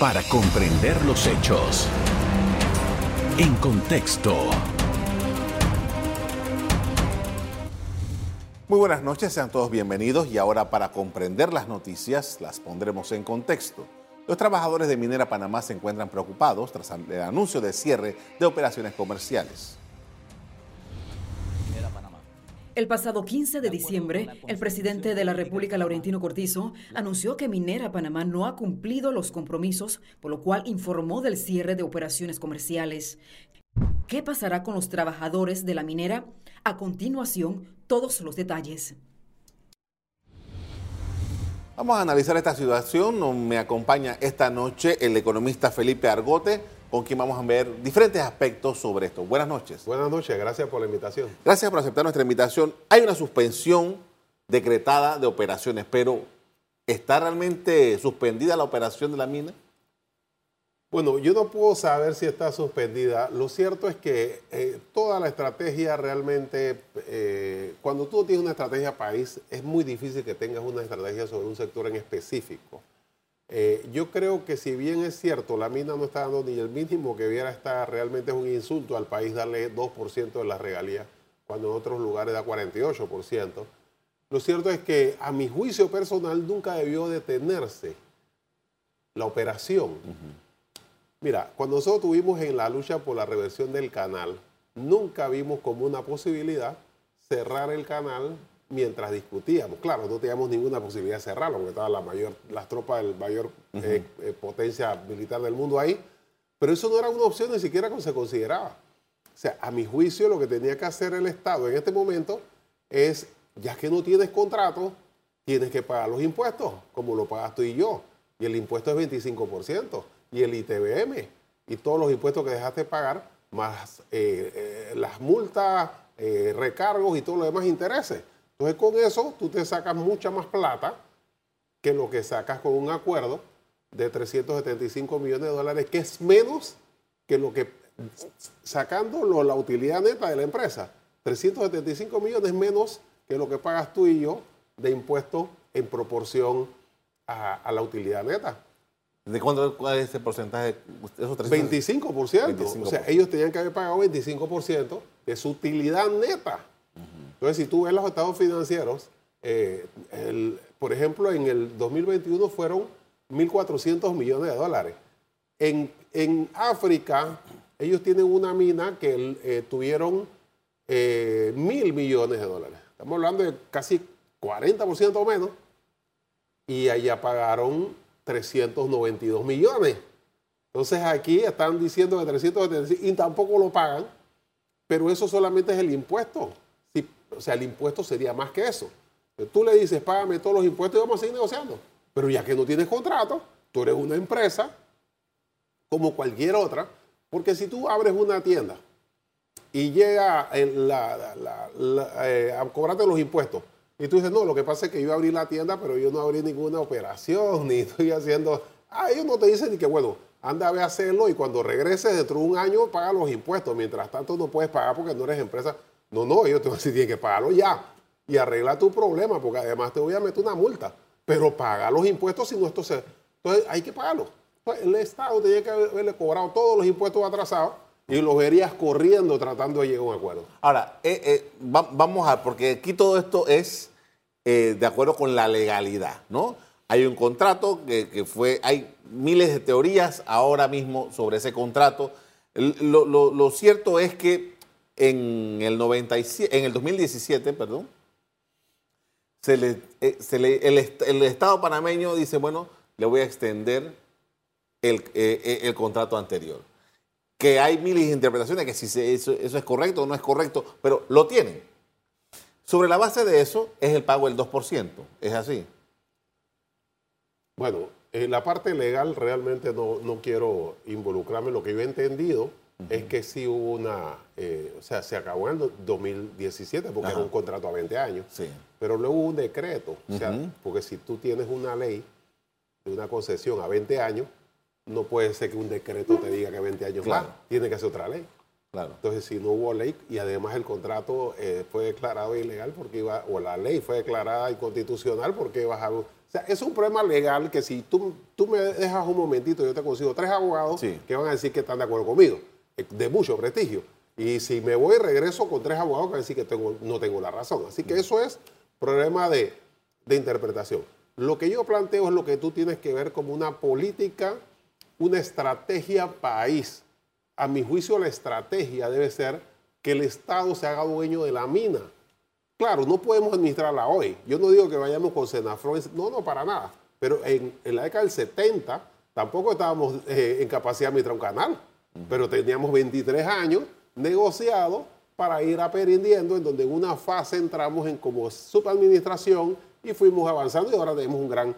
para comprender los hechos. En contexto. Muy buenas noches, sean todos bienvenidos y ahora para comprender las noticias las pondremos en contexto. Los trabajadores de Minera Panamá se encuentran preocupados tras el anuncio de cierre de operaciones comerciales. El pasado 15 de diciembre, el presidente de la República, Laurentino Cortizo, anunció que Minera Panamá no ha cumplido los compromisos, por lo cual informó del cierre de operaciones comerciales. ¿Qué pasará con los trabajadores de la minera? A continuación, todos los detalles. Vamos a analizar esta situación. Me acompaña esta noche el economista Felipe Argote con quien vamos a ver diferentes aspectos sobre esto. Buenas noches. Buenas noches, gracias por la invitación. Gracias por aceptar nuestra invitación. Hay una suspensión decretada de operaciones, pero ¿está realmente suspendida la operación de la mina? Bueno, yo no puedo saber si está suspendida. Lo cierto es que eh, toda la estrategia realmente, eh, cuando tú tienes una estrategia país, es muy difícil que tengas una estrategia sobre un sector en específico. Eh, yo creo que si bien es cierto, la mina no está dando ni el mínimo que viera estar, realmente es un insulto al país darle 2% de la regalía, cuando en otros lugares da 48%. Lo cierto es que a mi juicio personal nunca debió detenerse la operación. Mira, cuando nosotros tuvimos en la lucha por la reversión del canal, nunca vimos como una posibilidad cerrar el canal mientras discutíamos. Claro, no teníamos ninguna posibilidad de cerrarlo, porque estaban la mayor, las tropas del mayor eh, eh, potencia militar del mundo ahí, pero eso no era una opción ni siquiera como se consideraba. O sea, a mi juicio lo que tenía que hacer el Estado en este momento es, ya que no tienes contrato, tienes que pagar los impuestos, como lo pagas tú y yo. Y el impuesto es 25%, y el ITBM, y todos los impuestos que dejaste pagar, más eh, las multas, recargos y todos los demás intereses. Entonces con eso tú te sacas mucha más plata que lo que sacas con un acuerdo de 375 millones de dólares, que es menos que lo que, sacando la utilidad neta de la empresa, 375 millones menos que lo que pagas tú y yo de impuestos en proporción a, la utilidad neta. ¿De cuánto cuál es ese porcentaje? 25%. O sea, ellos tenían que haber pagado 25% de su utilidad neta. Entonces, si tú ves los estados financieros, eh, por ejemplo, en el 2021 fueron 1.400 millones de dólares. En, África, ellos tienen una mina que eh, tuvieron eh, mil millones de dólares. Estamos hablando de casi 40% menos. Y allá pagaron 392 millones. Entonces aquí están diciendo que 375 y tampoco lo pagan, pero eso solamente es el impuesto o sea, el impuesto sería más que eso. Tú le dices, págame todos los impuestos y vamos a seguir negociando. Pero ya que no tienes contrato, tú eres una empresa como cualquier otra, porque si tú abres una tienda y llega eh, a cobrarte los impuestos, y tú dices, no, lo que pasa es que yo abrí la tienda, pero yo no abrí ninguna operación, ni estoy haciendo... Ah, ellos no te dicen ni que, bueno, anda a ver hacerlo y cuando regreses dentro de un año paga los impuestos. Mientras tanto no puedes pagar porque no eres empresa. No, no, ellos te van a decir, tienes que pagarlo ya y arregla tu problema, porque además te voy a meter una multa. Pero paga los impuestos si no esto se... Entonces hay que pagarlo. el Estado tenía que haberle cobrado todos los impuestos atrasados y los verías corriendo tratando de llegar a un acuerdo. Ahora, eh, eh, vamos a, porque aquí todo esto es eh, de acuerdo con la legalidad, ¿no? Hay un contrato que, fue, hay miles de teorías ahora mismo sobre ese contrato. lo cierto es que en el, 97, en el 2017, perdón, se le, eh, el, Estado panameño dice, bueno, le voy a extender el, eh, eh, el contrato anterior. Que hay miles de interpretaciones, que si eso, eso, es correcto o no es correcto, pero lo tienen. Sobre la base de eso es el pago del 2%, ¿es así? Bueno, en la parte legal realmente no, no quiero involucrarme. Lo que yo he entendido es que sí hubo una, eh, o sea, se acabó en el 2017 porque era un contrato a 20 años, sí. pero luego hubo un decreto, o sea, porque si tú tienes una ley de una concesión a 20 años, no puede ser que un decreto te diga que 20 años claro. tiene que ser otra ley. Claro. Entonces, si no hubo ley y además el contrato eh, fue declarado ilegal porque iba, o la ley fue declarada inconstitucional porque iba a O sea, es un problema legal que si tú, tú me dejas un momentito, yo te consigo tres abogados Sí. que van a decir que están de acuerdo conmigo, de mucho prestigio. Y si me voy, regreso con tres abogados que van a decir que tengo, no tengo la razón. Así que eso es problema de, de interpretación. Lo que yo planteo es lo que tú tienes que ver como una política, una estrategia país. A mi juicio, la estrategia debe ser que el Estado se haga dueño de la mina. Claro, no podemos administrarla hoy. Yo no digo que vayamos con Senafron, no, no, para nada. Pero en, en la década del 70 tampoco estábamos eh, en capacidad de administrar un canal, pero teníamos 23 años negociados para ir aprendiendo, en donde en una fase entramos en como subadministración y fuimos avanzando y ahora tenemos un gran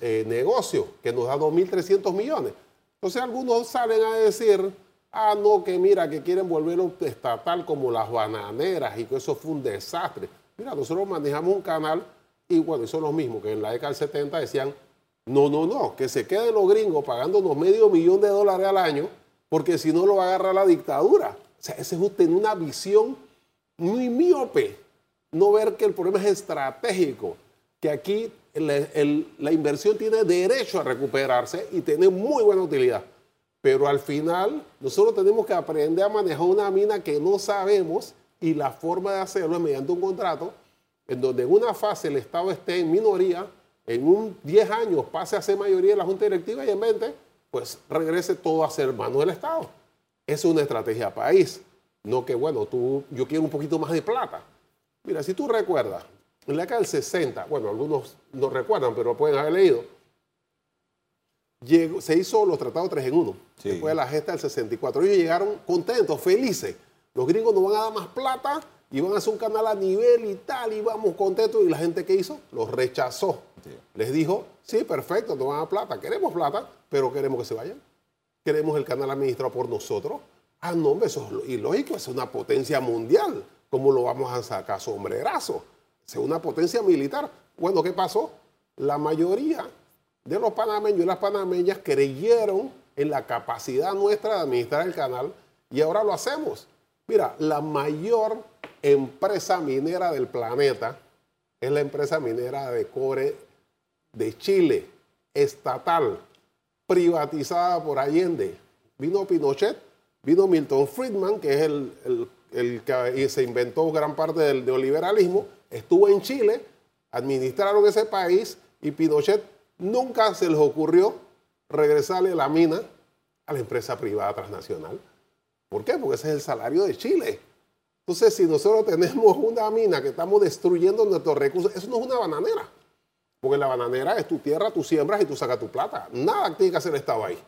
eh, negocio que nos da 2.300 millones. Entonces algunos salen a decir, ah, no, que mira, que quieren volverlo estatal como las bananeras y que eso fue un desastre. Mira, nosotros manejamos un canal y bueno, son los mismos que en la década del 70 decían, no, no, no, que se queden los gringos pagándonos medio millón de dólares al año porque si no lo va a agarrar la dictadura. O sea, ese es tener una visión muy miope, no ver que el problema es estratégico, que aquí la inversión tiene derecho a recuperarse y tiene muy buena utilidad. Pero al final nosotros tenemos que aprender a manejar una mina que no sabemos y la forma de hacerlo es mediante un contrato en donde en una fase el Estado esté en minoría, en un 10 años pase a ser mayoría de la Junta Directiva y en 20 pues regrese todo a ser mano del Estado. Es una estrategia país. No que, bueno, tú, yo quiero un poquito más de plata. Mira, si tú recuerdas, en la década del 60, bueno, algunos no recuerdan, pero pueden haber leído, llegó- se hizo los tratados 3 en 1, Sí. después de la gesta del 64. Ellos llegaron contentos, felices. Los gringos nos van a dar más plata y van a hacer un canal a nivel y tal, y vamos contentos. Y la gente que hizo, los rechazó. Les dijo, sí, perfecto, nos van a plata, queremos plata, pero queremos que se vayan. Queremos el canal administrado por nosotros. Ah, no, hombre, eso es ilógico, es una potencia mundial. ¿Cómo lo vamos a sacar sombrerazo? Es una potencia militar. Bueno, ¿qué pasó? La mayoría de los panameños y las panameñas creyeron en la capacidad nuestra de administrar el canal y ahora lo hacemos. Mira, la mayor empresa minera del planeta es la empresa minera de cobre de Chile, estatal, privatizada por Allende. Vino Pinochet, vino Milton Friedman, que es el, el- que se inventó gran parte del neoliberalismo, estuvo en Chile, administraron ese país y Pinochet nunca se les ocurrió regresarle la mina a la empresa privada transnacional. ¿Por qué? Porque ese es el salario de Chile. Entonces, si nosotros tenemos una mina que estamos destruyendo nuestros recursos, eso no es una bananera. Porque la bananera es tu tierra, tú siembras y tú sacas tu plata. Nada tiene que hacer el Estado ahí.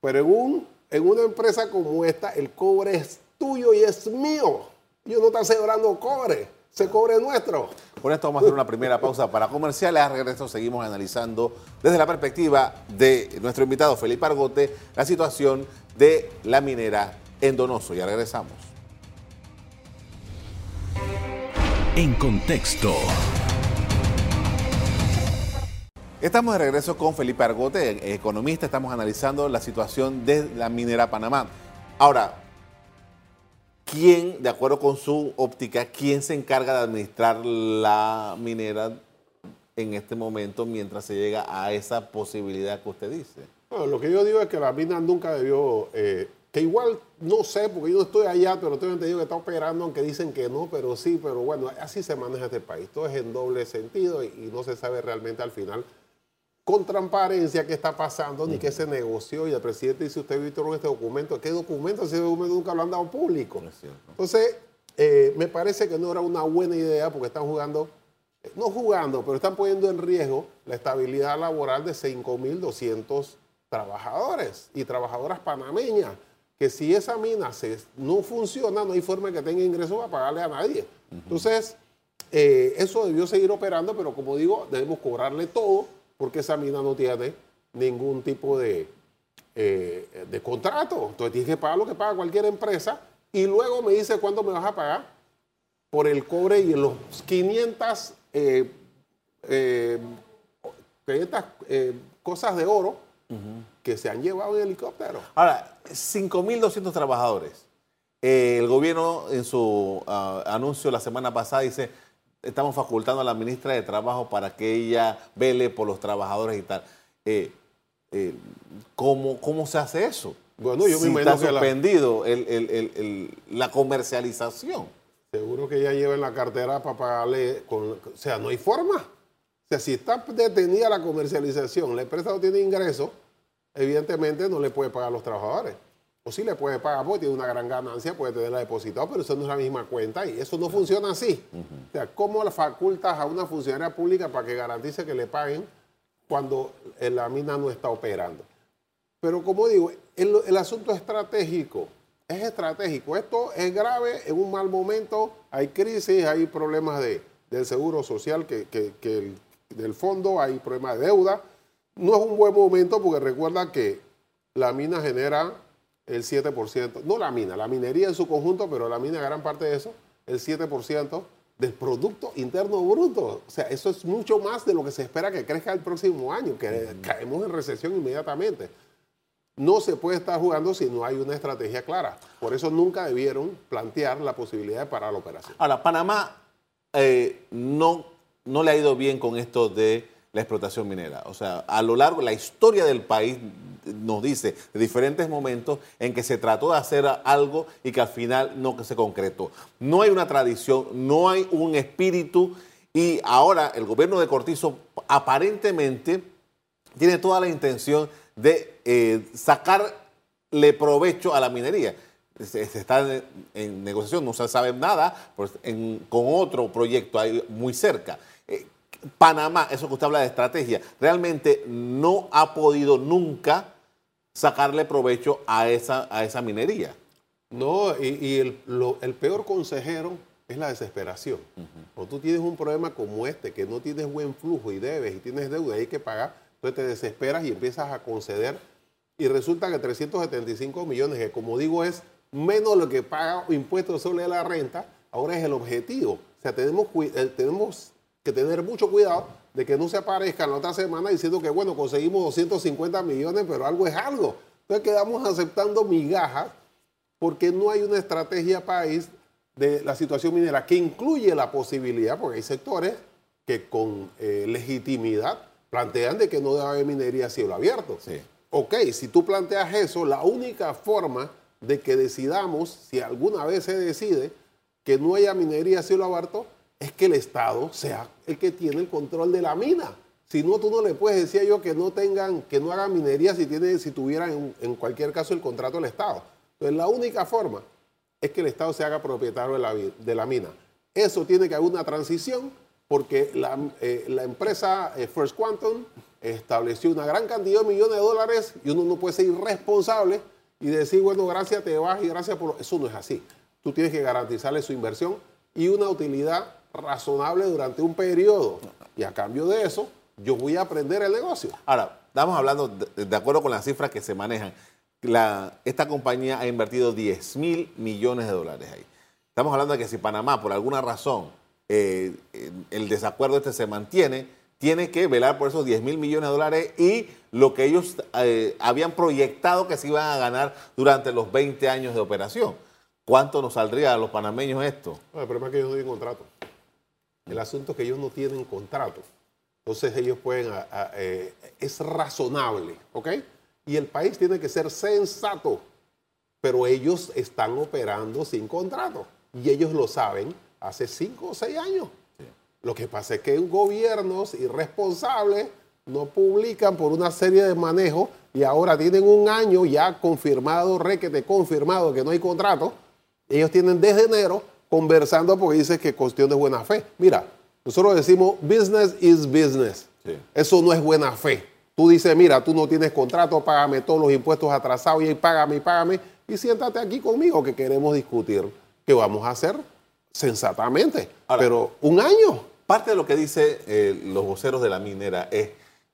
Pero en, un- en una empresa como esta, el cobre es tuyo y es mío. Yo no estoy celebrando cobre, ese cobre es nuestro. Por esto vamos a hacer una primera pausa para comerciales. Al regreso seguimos analizando desde la perspectiva de nuestro invitado Felipe Argote la situación de la minera en Donoso. Ya regresamos. En contexto. Estamos de regreso con Felipe Argote, economista. Estamos analizando la situación de la minera Panamá. Ahora, ¿quién, de acuerdo con su óptica, quién se encarga de administrar la minera en este momento mientras se llega a esa posibilidad que usted dice? Bueno, lo que yo digo es que la mina nunca debió, eh, que igual no sé, porque yo no estoy allá, pero tengo entendido que está operando, aunque dicen que no, pero sí, pero bueno, así se maneja este país. Todo es en doble sentido y no se sabe realmente al final con transparencia qué está pasando ni qué se negoció. Y el presidente dice, usted vio este documento. ¿Qué documento? Ese documento nunca lo han dado público. Entonces, eh, me parece que no era una buena idea porque están jugando, eh, no jugando, pero están poniendo en riesgo la estabilidad laboral de 5.200 trabajadores y trabajadoras panameñas, que si esa mina se, no funciona, no hay forma de que tenga ingresos para pagarle a nadie. Entonces, eh, eso debió seguir operando, pero como digo, debemos cobrarle todo porque esa mina no tiene ningún tipo de, eh, de contrato. Entonces tienes que pagar lo que paga cualquier empresa y luego me dice cuánto me vas a pagar por el cobre y los 500, eh, eh, 500 eh, cosas de oro que se han llevado en helicóptero. Ahora, 5.200 trabajadores. El gobierno en su ah, anuncio la semana pasada dice, estamos facultando a la ministra de Trabajo para que ella vele por los trabajadores y tal. Eh, eh, ¿cómo, ¿Cómo se hace eso? Bueno, yo si me está que la- suspendido el- el- la comercialización. Seguro que ella lleva en la cartera para pagarle, con, o sea, no hay forma. O sea, si está detenida la comercialización, la empresa no tiene ingresos, evidentemente no le puede pagar a los trabajadores. O sí le puede pagar porque tiene una gran ganancia, puede tenerla depositada, pero eso no es la misma cuenta y eso no funciona así. O sea, ¿cómo le facultas a una funcionaria pública para que garantice que le paguen cuando eh, la mina no está operando? Pero como digo, el, asunto estratégico es estratégico. Esto es grave en un mal momento. Hay crisis, hay problemas de, del seguro social, que, que- que el- del fondo, hay problemas de deuda. No es un buen momento porque recuerda que la mina genera el 7%, no la mina, la minería en su conjunto, pero la mina gran parte de eso, el 7% del Producto Interno Bruto. O sea, eso es mucho más de lo que se espera que crezca el próximo año, que caemos en recesión inmediatamente. No se puede estar jugando si no hay una estrategia clara. Por eso nunca debieron plantear la posibilidad de parar la operación. Ahora, Panamá eh, no, no le ha ido bien con esto de la explotación minera. O sea, a lo largo, la historia del país nos dice de diferentes momentos en que se trató de hacer algo y que al final no se concretó. No hay una tradición, no hay un espíritu y ahora el gobierno de Cortizo aparentemente tiene toda la intención de eh, sacarle provecho a la minería. Se, está en, negociación, no se sabe nada con otro proyecto ahí muy cerca. Eh, Panamá, eso que usted habla de estrategia, realmente no ha podido nunca sacarle provecho a esa, a esa minería. No, y, y el, lo- el peor consejero es la desesperación. Cuando tú tienes un problema como este, que no tienes buen flujo y debes y tienes deuda y hay que pagar, entonces te desesperas y empiezas a conceder. Y resulta que 375 millones, que como digo es menos lo que paga impuestos sobre la renta, ahora es el objetivo. O sea, tenemos, eh, tenemos que tener mucho cuidado de que no se aparezcan la otra semana diciendo que, bueno, conseguimos 250 millones, pero algo es algo. Entonces quedamos aceptando migajas porque no hay una estrategia país de la situación minera que incluye la posibilidad, porque hay sectores que con eh, legitimidad plantean de que no debe haber minería a cielo abierto. Sí. Ok, si tú planteas eso, la única forma de que decidamos, si alguna vez se decide, que no haya minería a cielo abierto, es que el Estado sea el que tiene el control de la mina. Si no, tú no le puedes decir ellos que no tengan, que no hagan minería si, tiene, si tuvieran en, cualquier caso el contrato del Estado. Entonces, la única forma es que el Estado se haga propietario de la, mina. Eso tiene que haber una transición porque la, eh, empresa eh, First Quantum estableció una gran cantidad de millones de dólares y uno no puede ser irresponsable y decir, bueno, gracias, te vas y gracias por... lo-". Eso no es así. Tú tienes que garantizarle su inversión y una utilidad razonable durante un periodo. Y a cambio de eso, yo voy a aprender el negocio. Ahora, estamos hablando, de, de acuerdo con las cifras que se manejan, la- esta compañía ha invertido 10 mil millones de dólares ahí. Estamos hablando de que si Panamá, por alguna razón, eh, el desacuerdo este se mantiene, tiene que velar por esos 10 mil millones de dólares y lo que ellos eh, habían proyectado que se iban a ganar durante los 20 años de operación. ¿Cuánto nos saldría a los panameños esto? No, el problema es que ellos no tienen contrato. El asunto es que ellos no tienen contrato. Entonces ellos pueden, a- a- eh, es razonable, ¿ok? Y el país tiene que ser sensato, pero ellos están operando sin contrato. Y ellos lo saben hace cinco o seis años. Lo que pasa es que gobiernos irresponsables no publican por una serie de manejos y ahora tienen un año ya confirmado, requete confirmado que no hay contrato. Ellos tienen desde enero conversando porque dice que cuestión de buena fe. Mira, nosotros decimos business is business. Sí. Eso no es buena fe. Tú dices, mira, tú no tienes contrato, págame todos los impuestos atrasados y ahí págame y págame. Y siéntate aquí conmigo que queremos discutir qué vamos a hacer sensatamente. Ahora- Pero un año. Parte de lo que dicen los voceros de la minera es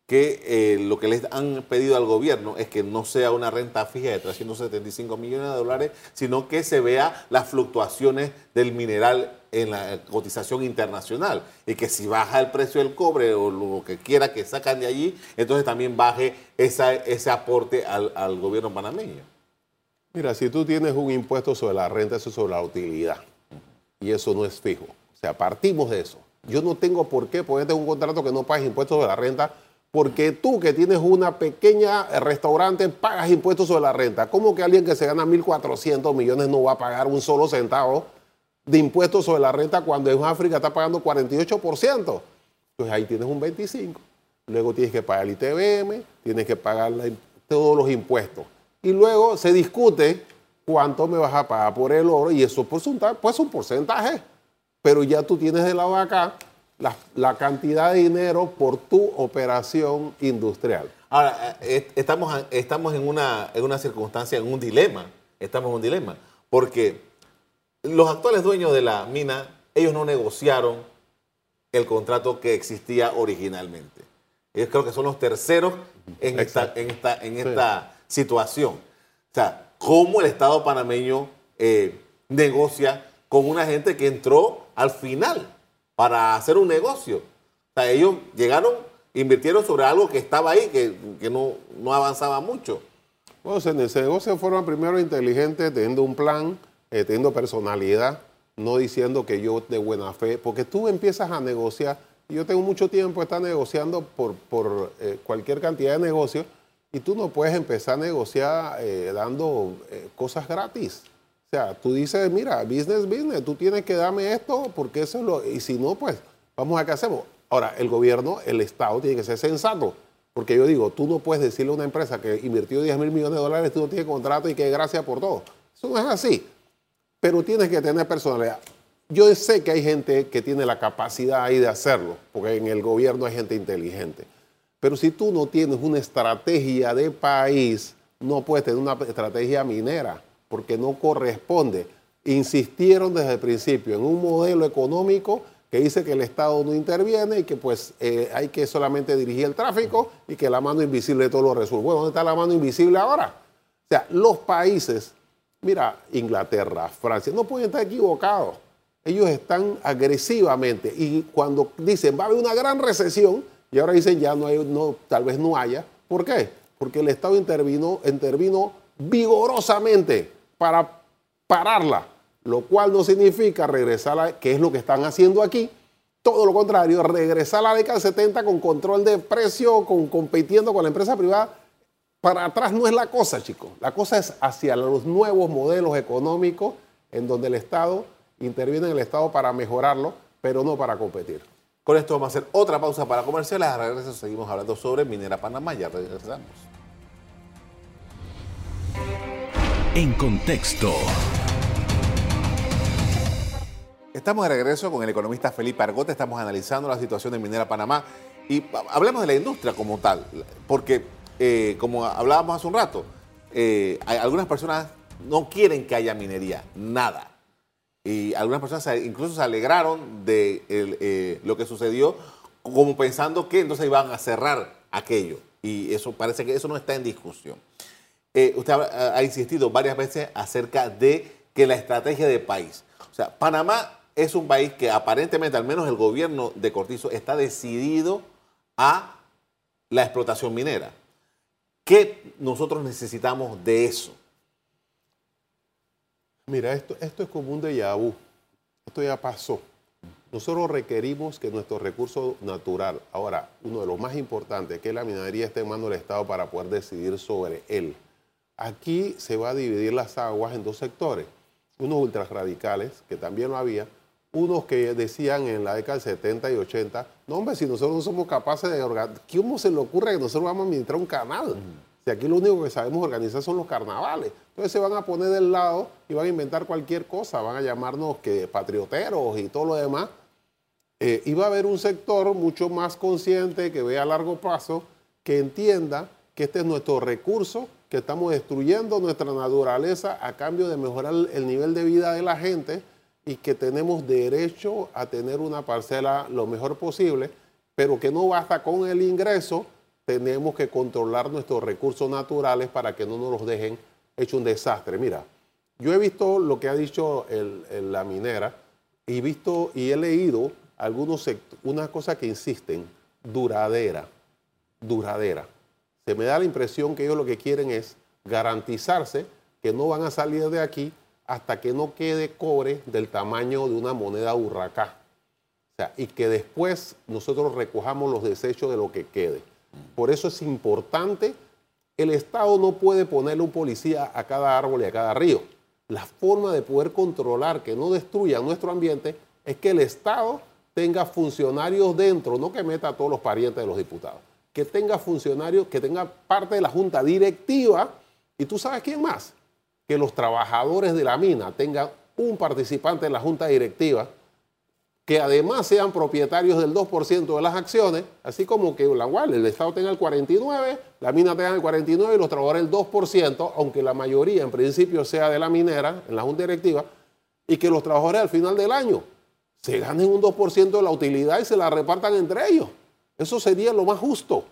que eh, lo que les han pedido al gobierno es que no sea una renta fija de 375 millones de dólares, sino que se vea las fluctuaciones del mineral en la cotización internacional y que si baja el precio del cobre o lo que quiera que sacan de allí, entonces también baje esa- ese aporte al, al gobierno panameño. Mira, si tú tienes un impuesto sobre la renta, eso es sobre la utilidad. Y eso no es fijo. O sea, partimos de eso. yo no tengo por qué ponerte un contrato que no pagues impuestos sobre la renta, porque tú que tienes una pequeña restaurante pagas impuestos sobre la renta. ¿Cómo que alguien que se gana 1.400 millones no va a pagar un solo centavo de impuestos sobre la renta cuando en África está pagando 48%? Pues ahí tienes un 25%. Luego tienes que pagar el ITBM, tienes que pagar todos los impuestos. Y luego se discute cuánto me vas a pagar por el oro y eso pues, pues un porcentaje pero ya tú tienes de lado acá la, cantidad de dinero por tu operación industrial. Ahora, eh, estamos, estamos en, una, en una circunstancia, en un dilema, estamos en un dilema, porque los actuales dueños de la mina, ellos no negociaron el contrato que existía originalmente. Ellos creo que son los terceros en esta, en esta, en esta situación. O sea, cómo el Estado panameño eh, negocia con una gente que entró al final para hacer un negocio. O sea, ellos llegaron, invirtieron sobre algo que estaba ahí, que, no, no, avanzaba mucho. Bueno, se, negocio de forma primero inteligente, teniendo un plan, eh, teniendo personalidad, no diciendo que yo de buena fe, porque tú empiezas a negociar, yo tengo mucho tiempo estar negociando por, por eh, cualquier cantidad de negocios, y tú no puedes empezar a negociar eh, dando cosas gratis sea, tú dices, mira, business, business, tú tienes que darme esto porque eso es lo... Y si no, pues, vamos a qué hacemos. Ahora, el gobierno, el Estado tiene que ser sensato. Porque yo digo, tú no puedes decirle a una empresa que invirtió 10 mil millones de dólares, tú no tienes contrato y que gracias por todo. Eso no es así. Pero tienes que tener personalidad. Yo sé que hay gente que tiene la capacidad ahí de hacerlo, porque en el gobierno hay gente inteligente. Pero si tú no tienes una estrategia de país, no puedes tener una estrategia minera porque no corresponde. Insistieron desde el principio en un modelo económico que dice que el Estado no interviene y que pues eh, hay que solamente dirigir el tráfico y que la mano invisible todo lo resuelve. Bueno, ¿dónde está la mano invisible ahora? O sea, los países, mira, Inglaterra, Francia, no pueden estar equivocados. Ellos están agresivamente y cuando dicen va a haber una gran recesión y ahora dicen ya no hay, no, tal vez no haya. ¿Por qué? Porque el Estado intervino, intervino vigorosamente para pararla, lo cual no significa regresar a, que es lo que están haciendo aquí, todo lo contrario, regresar a la década 70 con control de precio, con, compitiendo con la empresa privada. Para atrás no es la cosa, chicos. La cosa es hacia los nuevos modelos económicos en donde el Estado interviene en el Estado para mejorarlo, pero no para competir. Con esto vamos a hacer otra pausa para comerciales. A regreso seguimos hablando sobre Minera Panamá. Ya regresamos. En contexto. Estamos de regreso con el economista Felipe Argote, estamos analizando la situación de Minera Panamá y hablemos de la industria como tal, porque eh, como hablábamos hace un rato, eh, algunas personas no quieren que haya minería, nada. Y algunas personas incluso se alegraron de eh, lo que sucedió como pensando que entonces iban a cerrar aquello. Y eso parece que eso no está en discusión. Eh, usted ha, insistido varias veces acerca de que la estrategia de país. O sea, Panamá es un país que aparentemente, al menos el gobierno de Cortizo, está decidido a la explotación minera. ¿Qué nosotros necesitamos de eso? Mira, esto, esto es como un déjà vu. Esto ya pasó. Nosotros requerimos que nuestro recurso natural, ahora, uno de los más importantes, que la minería esté en manos del Estado para poder decidir sobre él. Aquí se va a dividir las aguas en dos sectores. Unos ultrarradicales, que también lo había, unos que decían en la década del 70 y 80, no hombre, si nosotros no somos capaces de organizar, ¿cómo se le ocurre que nosotros vamos a administrar un canal? Si aquí lo único que sabemos organizar son los carnavales. Entonces se van a poner del lado y van a inventar cualquier cosa, van a llamarnos que patrioteros y todo lo demás. Eh, y va a haber un sector mucho más consciente, que vea a largo plazo, que entienda que este es nuestro recurso que estamos destruyendo nuestra naturaleza a cambio de mejorar el nivel de vida de la gente y que tenemos derecho a tener una parcela lo mejor posible, pero que no basta con el ingreso, tenemos que controlar nuestros recursos naturales para que no nos los dejen hecho un desastre. Mira, yo he visto lo que ha dicho la minera y visto y he leído algunos una cosa que insisten, duradera, duradera se me da la impresión que ellos lo que quieren es garantizarse que no van a salir de aquí hasta que no quede cobre del tamaño de una moneda hurracá. O sea, y que después nosotros recojamos los desechos de lo que quede. Por eso es importante, el Estado no puede ponerle un policía a cada árbol y a cada río. La forma de poder controlar que no destruya nuestro ambiente es que el Estado tenga funcionarios dentro, no que meta a todos los parientes de los diputados, que tenga funcionarios, que tenga parte de la junta directiva, y tú sabes quién más, que los trabajadores de la mina tengan un participante en la junta directiva, que además sean propietarios del 2% de las acciones, así como que la el Estado tenga el 49%, la mina tenga el 49% y los trabajadores el 2%, aunque la mayoría en principio sea de la minera en la junta directiva, y que los trabajadores al final del año se ganen un 2% de la utilidad y se la repartan entre ellos. Eso sería lo más justo.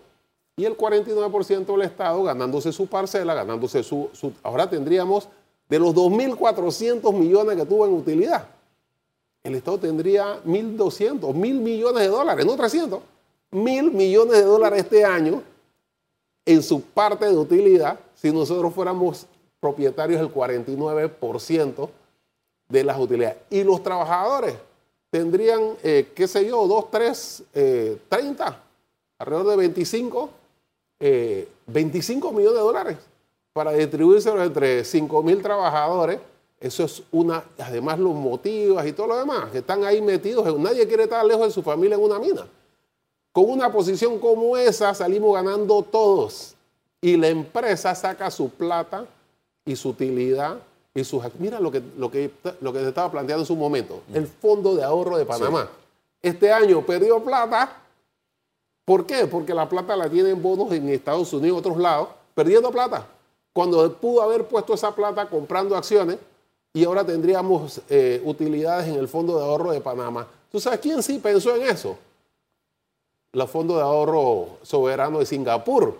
Y el 49% del Estado ganándose su parcela, ganándose su, Ahora tendríamos de los 2.400 millones que tuvo en utilidad. El Estado tendría 1.200, 1.000 millones de dólares, no 300. 1.000 millones de dólares este año en su parte de utilidad si nosotros fuéramos propietarios del 49% de las utilidades. Y los trabajadores tendrían, eh, qué sé yo, 2, 3, 30, alrededor de 25, 25 eh, millones de dólares para distribuírselo entre 5 mil trabajadores. Eso es una, además los motivos y todo lo demás, que están ahí metidos. Nadie quiere estar lejos de su familia en una mina. Con una posición como esa salimos ganando todos. Y la empresa saca su plata y su utilidad y sus... Mira lo que, lo que, lo que te estaba planteando en su momento. El Fondo de Ahorro de Panamá. Este año perdió plata. ¿Por qué? Porque la plata la tienen bonos en Estados Unidos otros lados, perdiendo plata. Cuando pudo haber puesto esa plata comprando acciones y ahora tendríamos eh, utilidades en el Fondo de Ahorro de Panamá. ¿Tú sabes quién sí pensó en eso? El Fondo de Ahorro Soberano de Singapur. O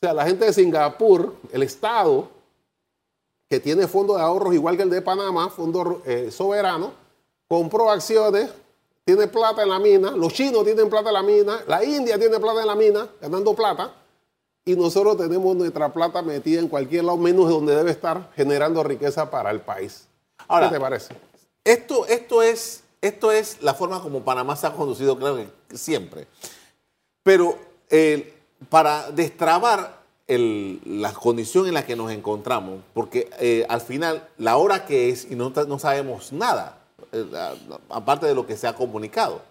sea, la gente de Singapur, el Estado, que tiene fondo de ahorros igual que el de Panamá, fondo eh, soberano, compró acciones, tiene plata en la mina, los chinos tienen plata en la mina, la India tiene plata en la mina, ganando plata, y nosotros tenemos nuestra plata metida en cualquier lado menos donde debe estar generando riqueza para el país. Ahora, ¿Qué te parece? Esto, esto, es, esto es la forma como Panamá se ha conducido, creo que siempre. Pero eh, para destrabar la condición en la que nos encontramos, porque eh, al final la hora que es y no, no sabemos nada, eh, aparte de lo que se ha comunicado,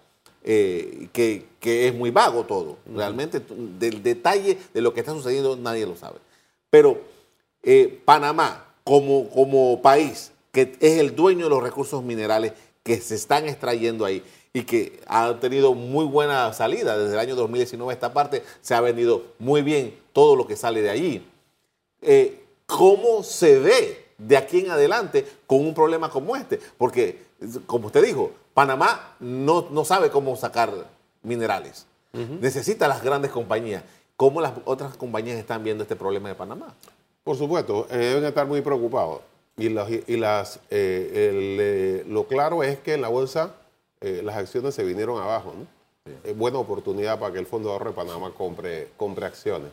eh, que, es muy vago todo, realmente del detalle de lo que está sucediendo nadie lo sabe. Pero Panamá como, como país, que es el dueño de los recursos minerales que se están extrayendo ahí, y que ha tenido muy buena salida. Desde el año 2019 esta parte se ha vendido muy bien todo lo que sale de allí. Eh, ¿Cómo se ve de aquí en adelante con un problema como este? Porque, como usted dijo, Panamá no, no sabe cómo sacar minerales. Necesita las grandes compañías. ¿Cómo las otras compañías están viendo este problema de Panamá? Por supuesto, eh, deben estar muy preocupados. Y, y las, eh, lo claro es que la bolsa eh, las acciones se vinieron abajo. ¿no? Buena oportunidad para que el Fondo de Ahorro de Panamá compre, compre acciones.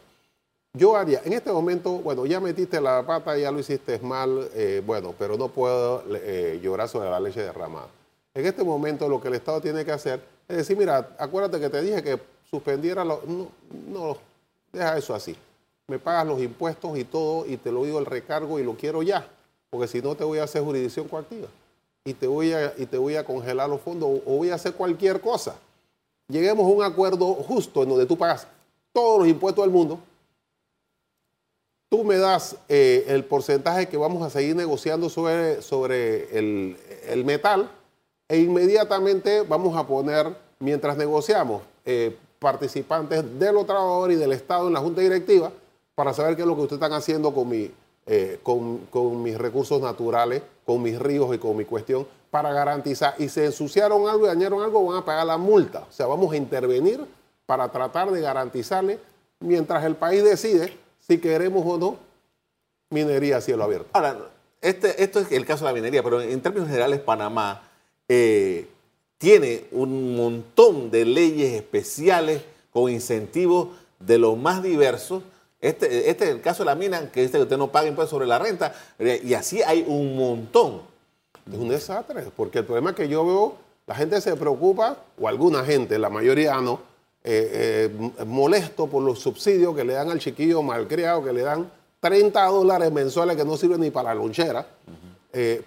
Yo haría, en este momento, bueno, ya metiste la pata, ya lo hiciste mal, eh, bueno, pero no puedo eh, llorar sobre la leche derramada. En este momento lo que el Estado tiene que hacer es decir, mira, acuérdate que te dije que suspendiera, lo, no, no, deja eso así. Me pagas los impuestos y todo y te lo digo el recargo y lo quiero ya, porque si no te voy a hacer jurisdicción coactiva y te voy a, y te voy a congelar los fondos o, voy a hacer cualquier cosa. Lleguemos a un acuerdo justo en donde tú pagas todos los impuestos del mundo, tú me das eh, el porcentaje que vamos a seguir negociando sobre, sobre el, el, metal e inmediatamente vamos a poner, mientras negociamos, eh, participantes de los trabajadores y del Estado en la Junta Directiva para saber qué es lo que ustedes están haciendo con mi, eh, con, mis recursos naturales, con mis ríos y con mi cuestión, para garantizar, y se ensuciaron algo y dañaron algo, van a pagar la multa. O sea, vamos a intervenir para tratar de garantizarle, mientras el país decide si queremos o no minería a cielo abierto. Ahora, este, esto es el caso de la minería, pero en términos generales Panamá eh, tiene un montón de leyes especiales con incentivos de los más diversos este, este es el caso de la mina, que que usted no paga impuestos sobre la renta, eh, y así hay un montón. Es un desastre, porque el problema que yo veo La gente se preocupa, o alguna gente, la mayoría no, eh, eh, molesto por los subsidios que le dan al chiquillo malcriado, que le dan 30 dólares mensuales que no sirven ni para la lonchera,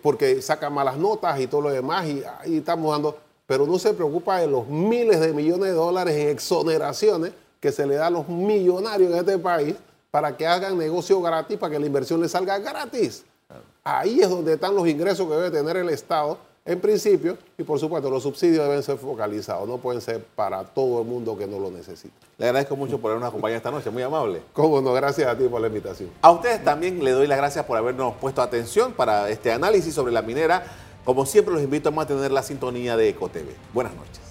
porque saca malas notas y todo lo demás, y ahí estamos dando, pero no se preocupa de los miles de millones de dólares en exoneraciones que se le da a los millonarios de este país para que hagan negocio gratis, para que la inversión les salga gratis. Ahí es donde están los ingresos que debe tener el Estado en principio, y por supuesto, los subsidios deben ser focalizados, no pueden ser para todo el mundo que no lo necesita. Le agradezco mucho por habernos acompañado esta noche, muy amable. Cómo no, gracias a ti por la invitación. A ustedes también le doy las gracias por habernos puesto atención para este análisis sobre la minera. Como siempre, los invito a mantener la sintonía de EcoTV. Buenas noches.